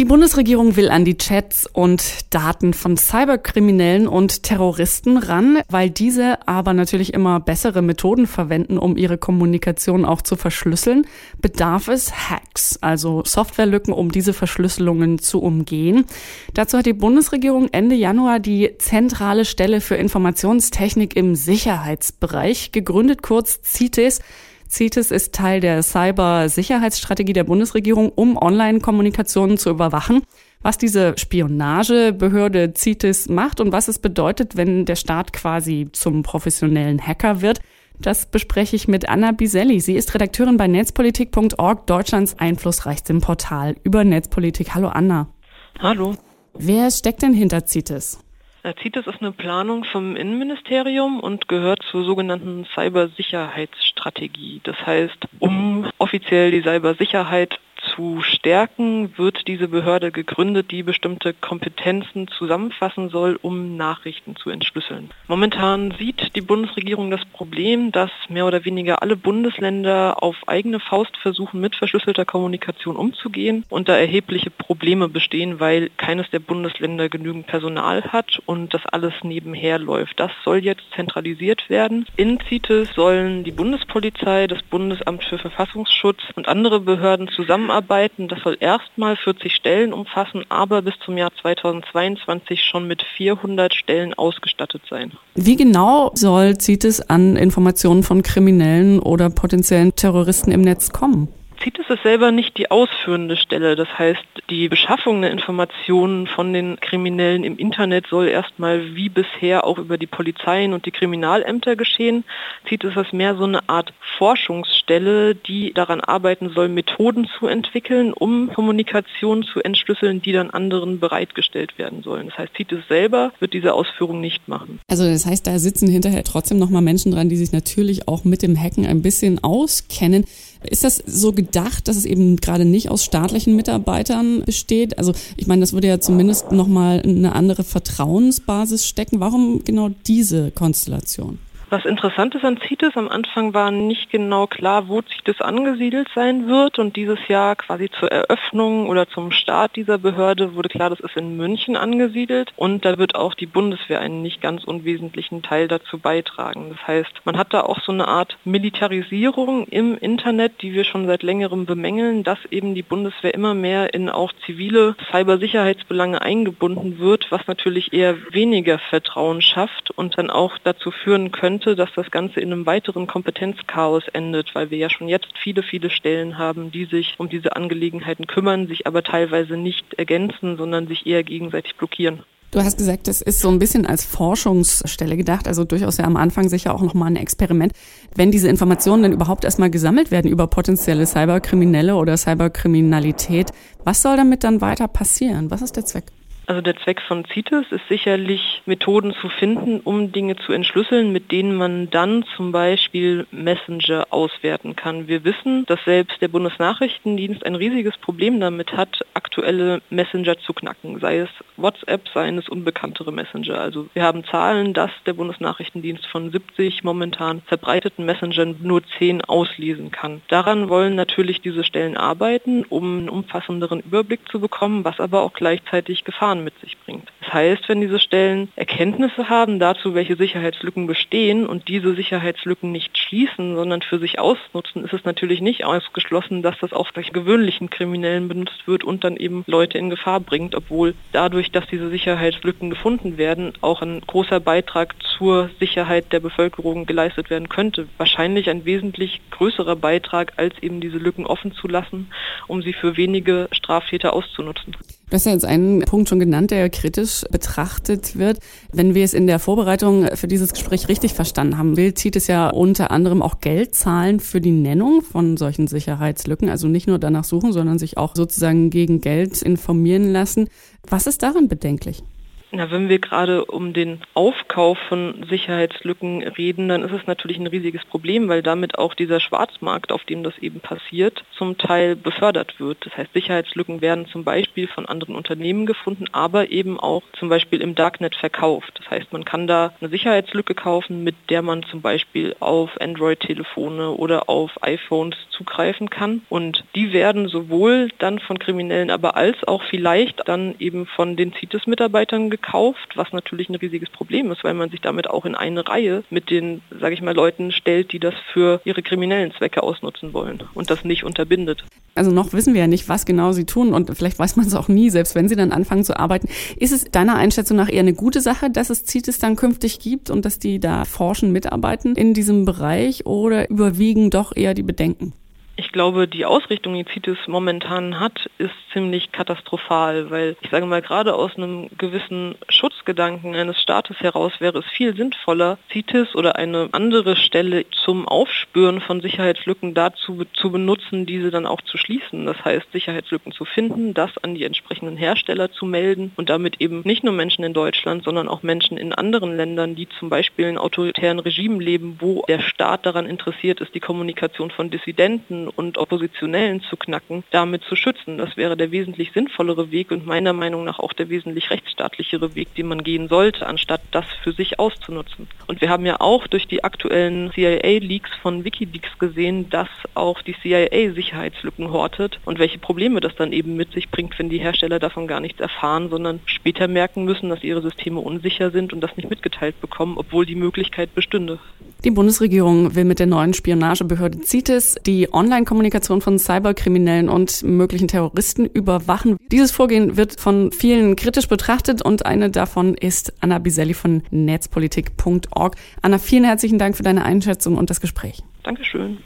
Die Bundesregierung will an die Chats und Daten von Cyberkriminellen und Terroristen ran, weil diese aber natürlich immer bessere Methoden verwenden, um ihre Kommunikation auch zu verschlüsseln, bedarf es Hacks, also Softwarelücken, um diese Verschlüsselungen zu umgehen. Dazu hat die Bundesregierung Ende Januar die zentrale Stelle für Informationstechnik im Sicherheitsbereich gegründet, kurz CITES. CITES ist Teil der Cybersicherheitsstrategie der Bundesregierung, um Online-Kommunikationen zu überwachen. Was diese Spionagebehörde CITES macht und was es bedeutet, wenn der Staat quasi zum professionellen Hacker wird, das bespreche ich mit Anna Biselli. Sie ist Redakteurin bei netzpolitik.org, Deutschlands einflussreichstem Portal über Netzpolitik. Hallo Anna. Hallo. Wer steckt denn hinter CITES? CITES ist eine Planung vom Innenministerium und gehört zur sogenannten Cybersicherheitsstrategie. Das heißt, um offiziell die Cybersicherheit zu stärken, wird diese Behörde gegründet, die bestimmte Kompetenzen zusammenfassen soll, um Nachrichten zu entschlüsseln. Momentan sieht die Bundesregierung das Problem, dass mehr oder weniger alle Bundesländer auf eigene Faust versuchen, mit verschlüsselter Kommunikation umzugehen und da erhebliche Probleme bestehen, weil keines der Bundesländer genügend Personal hat und das alles nebenher läuft. Das soll jetzt zentralisiert werden. In CITES sollen die Bundespolizei, das Bundesamt für Verfassungsschutz und andere Behörden zusammen zusammenarbeiten. Das soll erstmal 40 Stellen umfassen, aber bis zum Jahr 2022 schon mit 400 Stellen ausgestattet sein. Wie genau soll CITES an Informationen von Kriminellen oder potenziellen Terroristen im Netz kommen? CITES ist selber nicht die ausführende Stelle. Das heißt, die Beschaffung der Informationen von den Kriminellen im Internet soll erstmal wie bisher auch über die Polizeien und die Kriminalämter geschehen. CITES ist mehr so eine Art Forschungsstelle, die daran arbeiten soll, Methoden zu entwickeln, um Kommunikation zu entschlüsseln, die dann anderen bereitgestellt werden sollen. Das heißt, CITES selber wird diese Ausführung nicht machen. Also das heißt, da sitzen hinterher trotzdem nochmal Menschen dran, die sich natürlich auch mit dem Hacken ein bisschen auskennen. Ist das so gedacht, dass es eben gerade nicht aus staatlichen Mitarbeitern besteht? Also ich meine, das würde ja zumindest nochmal eine andere Vertrauensbasis stecken. Warum genau diese Konstellation? Was interessant ist an CITES, am Anfang war nicht genau klar, wo CITES angesiedelt sein wird und dieses Jahr quasi zur Eröffnung oder zum Start dieser Behörde wurde klar, das ist in München angesiedelt und da wird auch die Bundeswehr einen nicht ganz unwesentlichen Teil dazu beitragen. Das heißt, man hat da auch so eine Art Militarisierung im Internet, die wir schon seit längerem bemängeln, dass eben die Bundeswehr immer mehr in auch zivile Cybersicherheitsbelange eingebunden wird, was natürlich eher weniger Vertrauen schafft und dann auch dazu führen könnte, könnte, dass das Ganze in einem weiteren Kompetenzchaos endet, weil wir ja schon jetzt viele, viele Stellen haben, die sich um diese Angelegenheiten kümmern, sich aber teilweise nicht ergänzen, sondern sich eher gegenseitig blockieren. Du hast gesagt, das ist so ein bisschen als Forschungsstelle gedacht, also durchaus ja am Anfang sicher auch nochmal ein Experiment. Wenn diese Informationen dann überhaupt erstmal gesammelt werden über potenzielle Cyberkriminelle oder Cyberkriminalität, was soll damit dann weiter passieren? Was ist der Zweck? Also der Zweck von CITES ist sicherlich, Methoden zu finden, um Dinge zu entschlüsseln, mit denen man dann zum Beispiel Messenger auswerten kann. Wir wissen, dass selbst der Bundesnachrichtendienst ein riesiges Problem damit hat, aktuelle Messenger zu knacken, sei es WhatsApp, seien es unbekanntere Messenger. Also wir haben Zahlen, dass der Bundesnachrichtendienst von 70 momentan verbreiteten Messengern nur 10 auslesen kann. Daran wollen natürlich diese Stellen arbeiten, um einen umfassenderen Überblick zu bekommen, was aber auch gleichzeitig Gefahren Gefahren mit sich bringt. Das heißt, wenn diese Stellen Erkenntnisse haben dazu, welche Sicherheitslücken bestehen und diese Sicherheitslücken nicht schließen, sondern für sich ausnutzen, ist es natürlich nicht ausgeschlossen, dass das auch bei gewöhnlichen Kriminellen benutzt wird und dann eben Leute in Gefahr bringt, obwohl dadurch, dass diese Sicherheitslücken gefunden werden, auch ein großer Beitrag zur Sicherheit der Bevölkerung geleistet werden könnte. Wahrscheinlich ein wesentlich größerer Beitrag, als eben diese Lücken offen zu lassen, um sie für wenige Straftäter auszunutzen. Du hast ja jetzt einen Punkt schon genannt, der kritisch betrachtet wird. Wenn wir es in der Vorbereitung für dieses Gespräch richtig verstanden haben, will zieht es ja unter anderem auch Geld zahlen für die Nennung von solchen Sicherheitslücken. Also nicht nur danach suchen, sondern sich auch sozusagen gegen Geld informieren lassen. Was ist daran bedenklich? Na, wenn wir gerade um den Aufkauf von Sicherheitslücken reden, dann ist es natürlich ein riesiges Problem, weil damit auch dieser Schwarzmarkt, auf dem das eben passiert, zum Teil befördert wird. Das heißt, Sicherheitslücken werden zum Beispiel von anderen Unternehmen gefunden, aber eben auch zum Beispiel im Darknet verkauft. Das heißt, man kann da eine Sicherheitslücke kaufen, mit der man zum Beispiel auf Android-Telefone oder auf iPhones zugreifen kann. Und die werden sowohl dann von Kriminellen, aber als auch vielleicht dann eben von den CITES-Mitarbeitern gekauft, was natürlich ein riesiges Problem ist, weil man sich damit auch in eine Reihe mit den, sage ich mal, Leuten stellt, die das für ihre kriminellen Zwecke ausnutzen wollen und das nicht unterbindet. Also noch wissen wir ja nicht, was genau sie tun und vielleicht weiß man es auch nie, selbst wenn sie dann anfangen zu arbeiten. Ist es deiner Einschätzung nach eher eine gute Sache, dass es CITES dann künftig gibt und dass die da forschen, mitarbeiten in diesem Bereich oder überwiegen doch eher die Bedenken? Ich glaube, die Ausrichtung, die CITES momentan hat, ist ziemlich katastrophal, weil ich sage mal, gerade aus einem gewissen Schutzgedanken eines Staates heraus wäre es viel sinnvoller, CITES oder eine andere Stelle zum Aufspüren von Sicherheitslücken dazu zu benutzen, diese dann auch zu schließen. Das heißt, Sicherheitslücken zu finden, das an die entsprechenden Hersteller zu melden und damit eben nicht nur Menschen in Deutschland, sondern auch Menschen in anderen Ländern, die zum Beispiel in autoritären Regimen leben, wo der Staat daran interessiert ist, die Kommunikation von Dissidenten und Oppositionellen zu knacken, damit zu schützen. Das wäre der wesentlich sinnvollere Weg und meiner Meinung nach auch der wesentlich rechtsstaatlichere Weg, den man gehen sollte, anstatt das für sich auszunutzen. Und wir haben ja auch durch die aktuellen CIA-Leaks von Wikileaks gesehen, dass auch die CIA Sicherheitslücken hortet und welche Probleme das dann eben mit sich bringt, wenn die Hersteller davon gar nichts erfahren, sondern später merken müssen, dass ihre Systeme unsicher sind und das nicht mitgeteilt bekommen, obwohl die Möglichkeit bestünde. Die Bundesregierung will mit der neuen Spionagebehörde CITES die Online-Kommunikation von Cyberkriminellen und möglichen Terroristen überwachen. Dieses Vorgehen wird von vielen kritisch betrachtet und eine davon ist Anna Biselli von netzpolitik.org. Anna, vielen herzlichen Dank für deine Einschätzung und das Gespräch. Dankeschön.